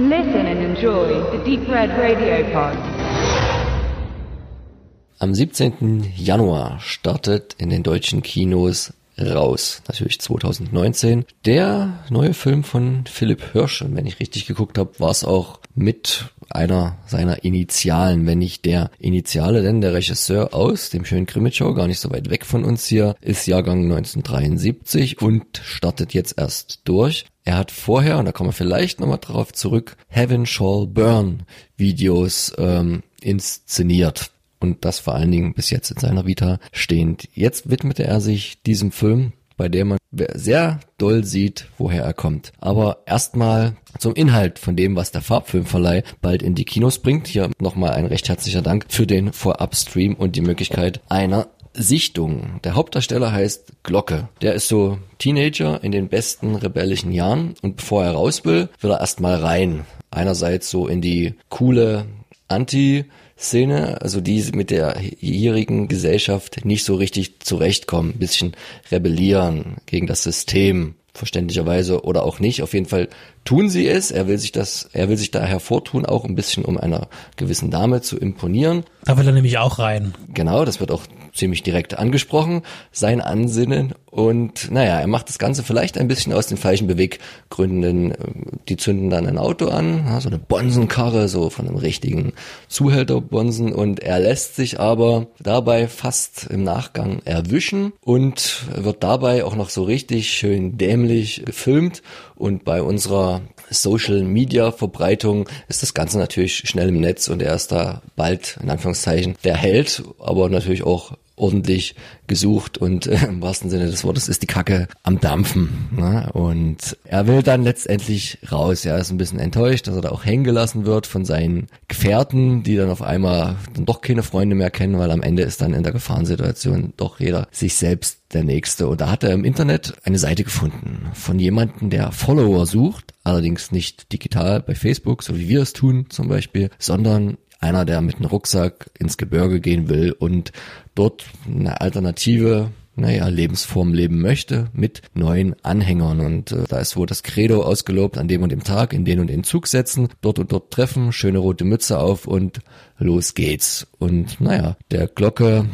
Listen and enjoy the Deep Red Radio Pod. Am 17. Januar startet in den deutschen Kinos raus, natürlich 2019, der neue Film von Philipp Hirsch. Und wenn ich richtig geguckt habe, war es auch mit einer seiner Initialen, wenn nicht der Initiale, denn der Regisseur aus dem schönen Krimitschau, gar nicht so weit weg von uns hier, ist Jahrgang 1973 und startet jetzt erst durch. Er hat vorher, und da kommen wir vielleicht nochmal drauf zurück, Heaven Shall Burn Videos ähm, inszeniert. Und das vor allen Dingen bis jetzt in seiner Vita stehend. Jetzt widmete er sich diesem Film, bei dem man sehr doll sieht, woher er kommt. Aber erstmal zum Inhalt von dem, was der Farbfilmverleih bald in die Kinos bringt. Hier nochmal ein recht herzlicher Dank für den Vorabstream und die Möglichkeit einer Sichtung. Der Hauptdarsteller heißt Glocke. Der ist so Teenager in den besten rebellischen Jahren und bevor er raus will, will er erstmal rein. Einerseits so in die coole Anti- Szene, also die mit der hierigen Gesellschaft nicht so richtig zurechtkommen, ein bisschen rebellieren gegen das System, verständlicherweise oder auch nicht. Auf jeden Fall tun sie es. Er will sich das, er will sich da hervortun, auch ein bisschen, um einer gewissen Dame zu imponieren. Da will er nämlich auch rein. Genau, das wird auch ziemlich direkt angesprochen, sein Ansinnen. Und naja, er macht das Ganze vielleicht ein bisschen aus den falschen Beweggründen. Die zünden dann ein Auto an, so eine Bonsenkarre, so von einem richtigen Zuhälterbonsen. Und er lässt sich aber dabei fast im Nachgang erwischen und wird dabei auch noch so richtig schön dämlich gefilmt. Und bei unserer Social Media Verbreitung ist das Ganze natürlich schnell im Netz und er ist da bald, in Anführungszeichen, der Held, aber natürlich auch ordentlich gesucht und äh, im wahrsten Sinne des Wortes ist die Kacke am Dampfen. Ne? Und er will dann letztendlich raus. Er ist ein bisschen enttäuscht, dass er da auch hängen gelassen wird von seinen Gefährten, die dann auf einmal dann doch keine Freunde mehr kennen, weil am Ende ist dann in der Gefahrensituation doch jeder sich selbst der Nächste. Und da hat er im Internet eine Seite gefunden von jemandem, der Follower sucht, allerdings nicht digital bei Facebook, so wie wir es tun zum Beispiel, sondern einer, der mit einem Rucksack ins Gebirge gehen will und dort eine alternative naja, Lebensform leben möchte mit neuen Anhängern. Und äh, da ist wohl das Credo ausgelobt, an dem und dem Tag in den und den Zug setzen, dort und dort treffen, schöne rote Mütze auf und los geht's. Und naja, der Glocke,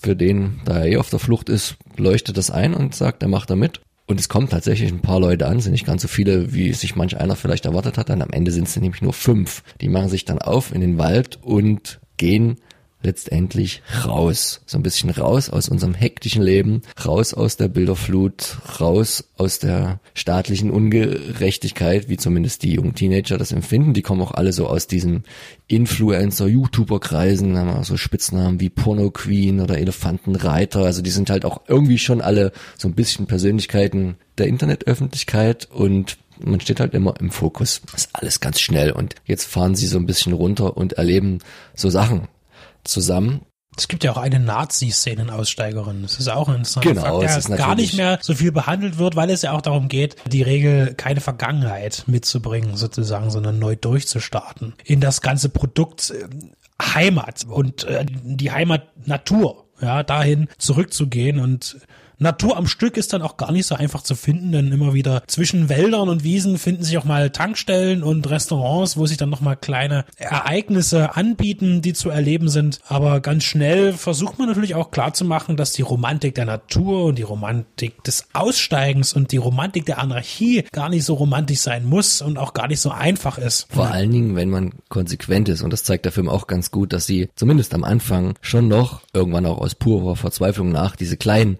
für den, da er eh auf der Flucht ist, leuchtet das ein und sagt, er macht da mit. Und es kommen tatsächlich ein paar Leute an, sind nicht ganz so viele, wie sich manch einer vielleicht erwartet hat. Dann am Ende sind es nämlich nur fünf. Die machen sich dann auf in den Wald und gehen letztendlich raus. So ein bisschen raus aus unserem hektischen Leben, raus aus der Bilderflut, raus aus der staatlichen Ungerechtigkeit, wie zumindest die jungen Teenager das empfinden. Die kommen auch alle so aus diesen Influencer-YouTuber-Kreisen, haben auch so Spitznamen wie Porno Queen oder Elefantenreiter. Also die sind halt auch irgendwie schon alle so ein bisschen Persönlichkeiten der Internetöffentlichkeit und man steht halt immer im Fokus. Das ist alles ganz schnell und jetzt fahren sie so ein bisschen runter und erleben so Sachen zusammen. Es gibt ja auch eine Nazi-Szenen-Aussteigerin. Das ist auch ein interessanter Genau, Fakt, es der gar nicht mehr so viel behandelt wird, weil es ja auch darum geht, die Regel keine Vergangenheit mitzubringen, sozusagen, sondern neu durchzustarten. In das ganze Produkt äh, Heimat und äh, die Heimat Natur, ja, dahin zurückzugehen und Natur am Stück ist dann auch gar nicht so einfach zu finden, denn immer wieder zwischen Wäldern und Wiesen finden sich auch mal Tankstellen und Restaurants, wo sich dann nochmal kleine Ereignisse anbieten, die zu erleben sind. Aber ganz schnell versucht man natürlich auch klarzumachen, dass die Romantik der Natur und die Romantik des Aussteigens und die Romantik der Anarchie gar nicht so romantisch sein muss und auch gar nicht so einfach ist. Vor allen Dingen, wenn man konsequent ist. Und das zeigt der Film auch ganz gut, dass sie zumindest am Anfang schon noch, irgendwann auch aus purer Verzweiflung nach, diese kleinen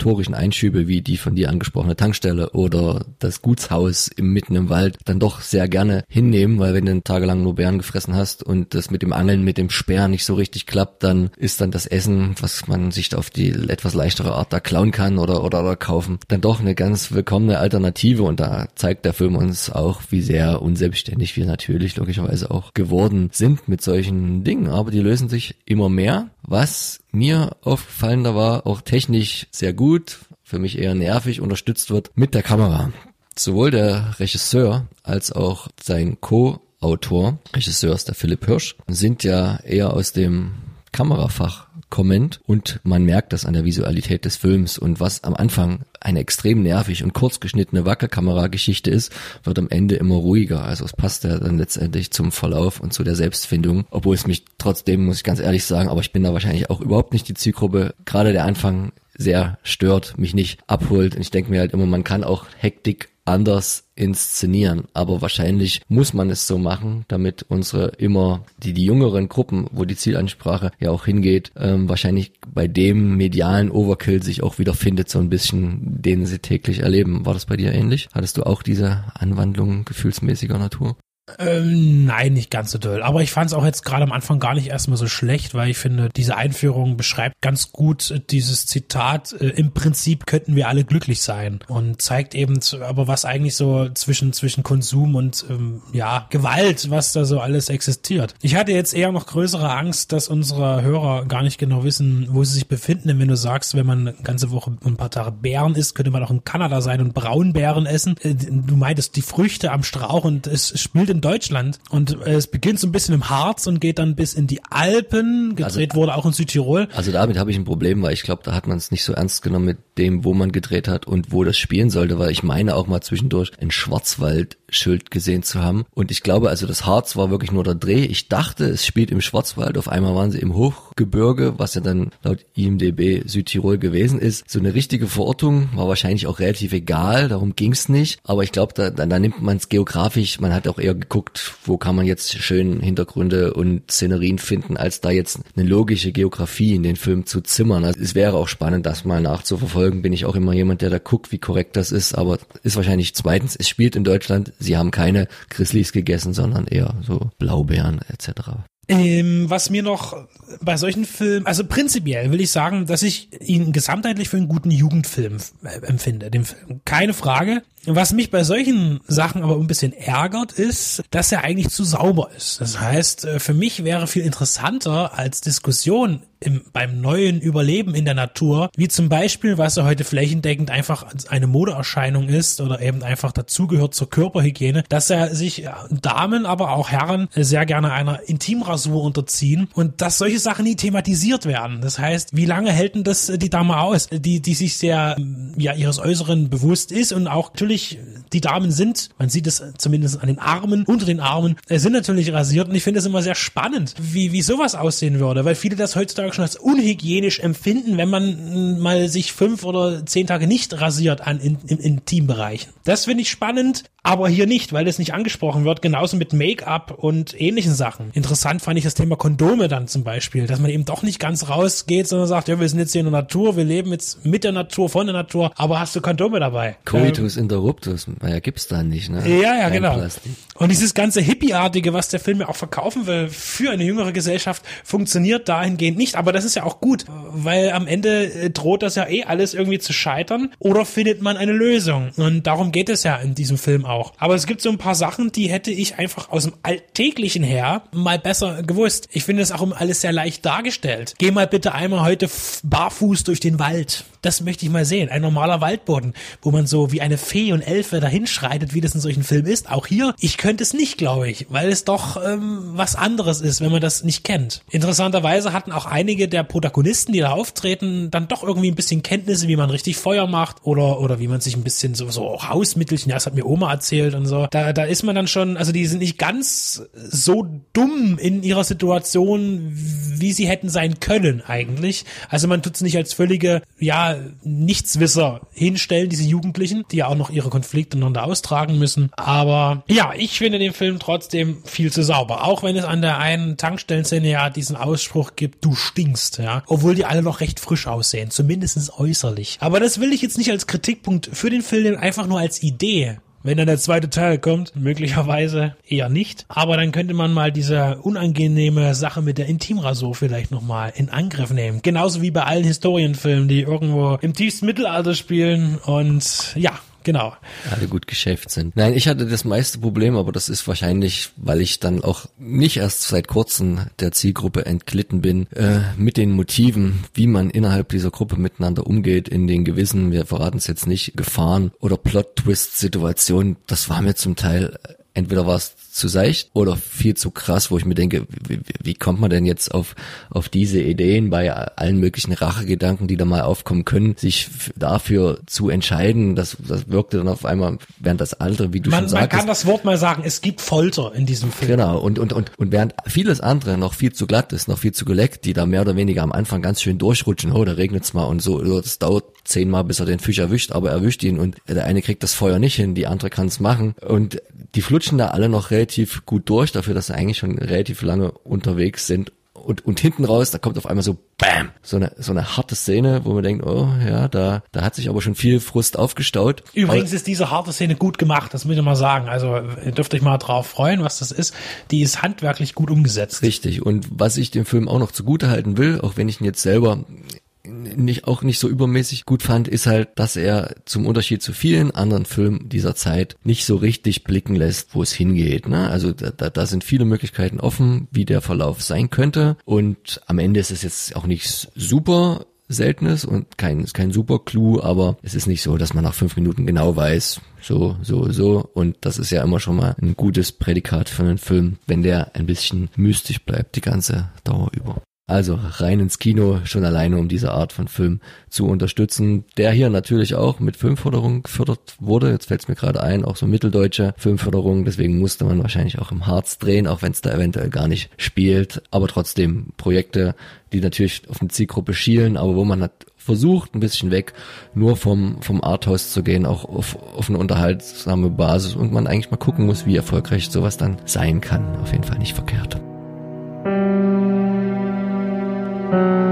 zivilisatorischen Einschübe wie die von dir angesprochene Tankstelle oder das Gutshaus mitten im Wald dann doch sehr gerne hinnehmen, weil wenn du tagelang nur Bären gefressen hast und das mit dem Angeln mit dem Speer nicht so richtig klappt, dann ist dann das Essen, was man sich auf die etwas leichtere Art da klauen kann oder, oder, oder kaufen, dann doch eine ganz willkommene Alternative. Und da zeigt der Film uns auch, wie sehr unselbstständig wir natürlich logischerweise auch geworden sind mit solchen Dingen, aber die lösen sich immer mehr, was mir aufgefallener war, auch technisch sehr gut, für mich eher nervig unterstützt wird mit der Kamera. Sowohl der Regisseur als auch sein Co-Autor, Regisseur ist der Philipp Hirsch, sind ja eher aus dem Kamerafach kommend und man merkt das an der Visualität des Films und was am Anfang eine extrem nervig und kurz geschnittene Wackelkamera-Geschichte ist, wird am Ende immer ruhiger. Also es passt ja dann letztendlich zum Verlauf und zu der Selbstfindung, obwohl es mich trotzdem, muss ich ganz ehrlich sagen, aber ich bin da wahrscheinlich auch überhaupt nicht die Zielgruppe. Gerade der Anfang sehr stört, mich nicht abholt. Und ich denke mir halt immer, man kann auch Hektik anders inszenieren. Aber wahrscheinlich muss man es so machen, damit unsere immer, die, die jüngeren Gruppen, wo die Zielansprache ja auch hingeht, ähm, wahrscheinlich bei dem medialen Overkill sich auch wieder findet, so ein bisschen, den sie täglich erleben. War das bei dir ähnlich? Hattest du auch diese Anwandlung gefühlsmäßiger Natur? Ähm, nein, nicht ganz so doll. Aber ich fand es auch jetzt gerade am Anfang gar nicht erstmal so schlecht, weil ich finde, diese Einführung beschreibt ganz gut äh, dieses Zitat, äh, im Prinzip könnten wir alle glücklich sein und zeigt eben aber was eigentlich so zwischen, zwischen Konsum und ähm, ja, Gewalt, was da so alles existiert. Ich hatte jetzt eher noch größere Angst, dass unsere Hörer gar nicht genau wissen, wo sie sich befinden. Denn wenn du sagst, wenn man eine ganze Woche ein paar Tage Bären isst, könnte man auch in Kanada sein und Braunbären essen. Äh, du meintest die Früchte am Strauch und es spielt in Deutschland und es beginnt so ein bisschen im Harz und geht dann bis in die Alpen. Gedreht also, wurde auch in Südtirol. Also damit habe ich ein Problem, weil ich glaube, da hat man es nicht so ernst genommen mit dem, wo man gedreht hat und wo das spielen sollte, weil ich meine auch mal zwischendurch in Schwarzwald Schild gesehen zu haben. Und ich glaube, also das Harz war wirklich nur der Dreh. Ich dachte, es spielt im Schwarzwald. Auf einmal waren sie im Hochgebirge, was ja dann laut IMDB Südtirol gewesen ist. So eine richtige Verortung war wahrscheinlich auch relativ egal. Darum ging's nicht. Aber ich glaube, da, da, da nimmt man es geografisch. Man hat auch eher geguckt, wo kann man jetzt schön Hintergründe und Szenerien finden, als da jetzt eine logische Geografie in den Film zu zimmern. Also es wäre auch spannend, das mal nachzuverfolgen. Bin ich auch immer jemand, der da guckt, wie korrekt das ist. Aber ist wahrscheinlich zweitens, es spielt in Deutschland sie haben keine Grizzlies gegessen, sondern eher so Blaubeeren etc. Ähm, was mir noch bei solchen Filmen, also prinzipiell will ich sagen, dass ich ihn gesamtheitlich für einen guten Jugendfilm äh, empfinde, den Film. Keine Frage. Was mich bei solchen Sachen aber ein bisschen ärgert, ist, dass er eigentlich zu sauber ist. Das heißt, äh, für mich wäre viel interessanter als Diskussion im, beim neuen Überleben in der Natur, wie zum Beispiel, was er heute flächendeckend einfach eine Modeerscheinung ist oder eben einfach dazugehört zur Körperhygiene, dass er sich Damen, aber auch Herren sehr gerne einer Intimrasur unterziehen und dass solche Sachen nie thematisiert werden. Das heißt, wie lange hält denn das die Dame aus, die, die sich sehr, ja, ihres Äußeren bewusst ist und auch natürlich die Damen sind, man sieht es zumindest an den Armen, unter den Armen, sind natürlich rasiert und ich finde es immer sehr spannend, wie, wie sowas aussehen würde, weil viele das heutzutage schon als unhygienisch empfinden, wenn man mal sich fünf oder zehn Tage nicht rasiert an in, in, in Teambereichen. Das finde ich spannend, aber hier nicht, weil es nicht angesprochen wird, genauso mit Make-up und ähnlichen Sachen. Interessant fand ich das Thema Kondome dann zum Beispiel, dass man eben doch nicht ganz rausgeht, sondern sagt, ja, wir sind jetzt hier in der Natur, wir leben jetzt mit der Natur, von der Natur, aber hast du Kondome dabei? Coitus ähm, interruptus, naja, gibt's da nicht, ne? Ja, ja, Kein genau. Plastik. Und dieses ganze Hippie-artige, was der Film ja auch verkaufen will, für eine jüngere Gesellschaft, funktioniert dahingehend nicht, aber das ist ja auch gut, weil am Ende äh, droht das ja eh alles irgendwie zu scheitern oder findet man eine Lösung und darum geht es ja in diesem Film auch. Aber es gibt so ein paar Sachen, die hätte ich einfach aus dem Alltäglichen her mal besser gewusst. Ich finde es auch um alles sehr leicht dargestellt. Geh mal bitte einmal heute barfuß durch den Wald. Das möchte ich mal sehen. Ein normaler Waldboden, wo man so wie eine Fee und Elfe dahinschreitet, wie das in solchen Filmen ist. Auch hier, ich könnte es nicht, glaube ich, weil es doch ähm, was anderes ist, wenn man das nicht kennt. Interessanterweise hatten auch einige der Protagonisten, die da auftreten, dann doch irgendwie ein bisschen Kenntnisse, wie man richtig Feuer macht oder, oder wie man sich ein bisschen so, so Hausmittelchen, ja, das hat mir Oma erzählt und so. Da, da ist man dann schon, also die sind nicht ganz so dumm in ihrer Situation, wie sie hätten sein können eigentlich. Also man tut es nicht als völlige, ja, Nichtswisser hinstellen, diese Jugendlichen, die ja auch noch ihre Konflikte miteinander austragen müssen. Aber ja, ich finde den Film trotzdem viel zu sauber. Auch wenn es an der einen Tankstellenszene ja diesen Ausspruch gibt, du stinkst, ja. Obwohl die alle noch recht frisch aussehen, zumindest äußerlich. Aber das will ich jetzt nicht als Kritikpunkt für den Film, einfach nur als Idee wenn dann der zweite Teil kommt, möglicherweise eher nicht. Aber dann könnte man mal diese unangenehme Sache mit der Intimrasur vielleicht nochmal in Angriff nehmen. Genauso wie bei allen Historienfilmen, die irgendwo im tiefsten Mittelalter spielen. Und ja, Genau. Alle gut geschäft sind. Nein, ich hatte das meiste Problem, aber das ist wahrscheinlich, weil ich dann auch nicht erst seit kurzem der Zielgruppe entglitten bin, äh, mit den Motiven, wie man innerhalb dieser Gruppe miteinander umgeht, in den gewissen, wir verraten es jetzt nicht, Gefahren oder Plot-Twist-Situationen. Das war mir zum Teil entweder war es zu seicht oder viel zu krass, wo ich mir denke, wie, wie kommt man denn jetzt auf, auf diese Ideen bei allen möglichen Rachegedanken, die da mal aufkommen können, sich dafür zu entscheiden, das, das wirkte dann auf einmal, während das andere, wie du man, schon sagst. Man kann das Wort mal sagen, es gibt Folter in diesem Film. Genau, und, und, und, und während vieles andere noch viel zu glatt ist, noch viel zu geleckt, die da mehr oder weniger am Anfang ganz schön durchrutschen, oh, da regnet's mal und so, das dauert zehnmal, bis er den Fisch erwischt, aber er erwischt ihn und der eine kriegt das Feuer nicht hin, die andere kann es machen und die flutschen da alle noch relativ gut durch, dafür, dass sie eigentlich schon relativ lange unterwegs sind und, und hinten raus, da kommt auf einmal so BAM! So eine, so eine harte Szene, wo man denkt, oh ja, da, da hat sich aber schon viel Frust aufgestaut. Übrigens ist diese harte Szene gut gemacht, das muss ich mal sagen. Also dürft euch mal drauf freuen, was das ist. Die ist handwerklich gut umgesetzt. Richtig. Und was ich dem Film auch noch zugute halten will, auch wenn ich ihn jetzt selber nicht auch nicht so übermäßig gut fand, ist halt, dass er zum Unterschied zu vielen anderen Filmen dieser Zeit nicht so richtig blicken lässt, wo es hingeht. Ne? Also da, da sind viele Möglichkeiten offen, wie der Verlauf sein könnte. Und am Ende ist es jetzt auch nicht super Seltenes und kein, kein super Clou, aber es ist nicht so, dass man nach fünf Minuten genau weiß, so, so, so. Und das ist ja immer schon mal ein gutes Prädikat für einen Film, wenn der ein bisschen mystisch bleibt, die ganze Dauer über. Also rein ins Kino, schon alleine, um diese Art von Film zu unterstützen, der hier natürlich auch mit Filmförderung gefördert wurde. Jetzt fällt es mir gerade ein, auch so mitteldeutsche Filmförderung, deswegen musste man wahrscheinlich auch im Harz drehen, auch wenn es da eventuell gar nicht spielt. Aber trotzdem Projekte, die natürlich auf eine Zielgruppe schielen, aber wo man hat versucht, ein bisschen weg, nur vom, vom Arthouse zu gehen, auch auf, auf eine unterhaltsame Basis und man eigentlich mal gucken muss, wie erfolgreich sowas dann sein kann. Auf jeden Fall nicht verkehrt. Thank you.